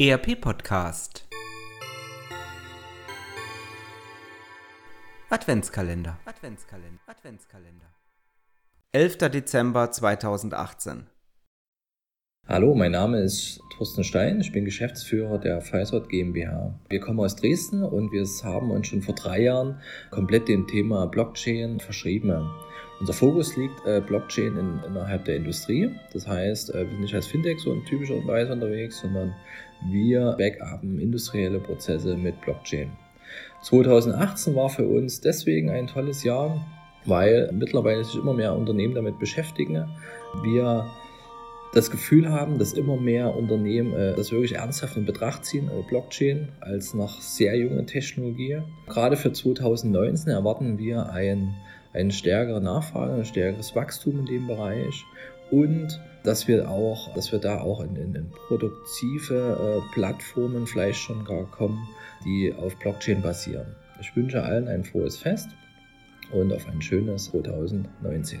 ERP Podcast Adventskalender Adventskalender Adventskalender 11. Dezember 2018 Hallo, mein Name ist Thorsten Stein, ich bin Geschäftsführer der Pfizer GmbH. Wir kommen aus Dresden und wir haben uns schon vor drei Jahren komplett dem Thema Blockchain verschrieben. Unser Fokus liegt äh, Blockchain in, innerhalb der Industrie. Das heißt, äh, wir sind nicht als Fintech so in typischer Weise unterwegs, sondern wir backupen industrielle Prozesse mit Blockchain. 2018 war für uns deswegen ein tolles Jahr, weil mittlerweile sich immer mehr Unternehmen damit beschäftigen. Wir das Gefühl haben, dass immer mehr Unternehmen äh, das wirklich ernsthaft in Betracht ziehen, äh, Blockchain als noch sehr junge Technologie. Gerade für 2019 erwarten wir ein, eine stärkere Nachfrage, ein stärkeres Wachstum in dem Bereich und dass wir auch, dass wir da auch in, in, in produktive äh, Plattformen vielleicht schon gar kommen, die auf Blockchain basieren. Ich wünsche allen ein frohes Fest und auf ein schönes 2019.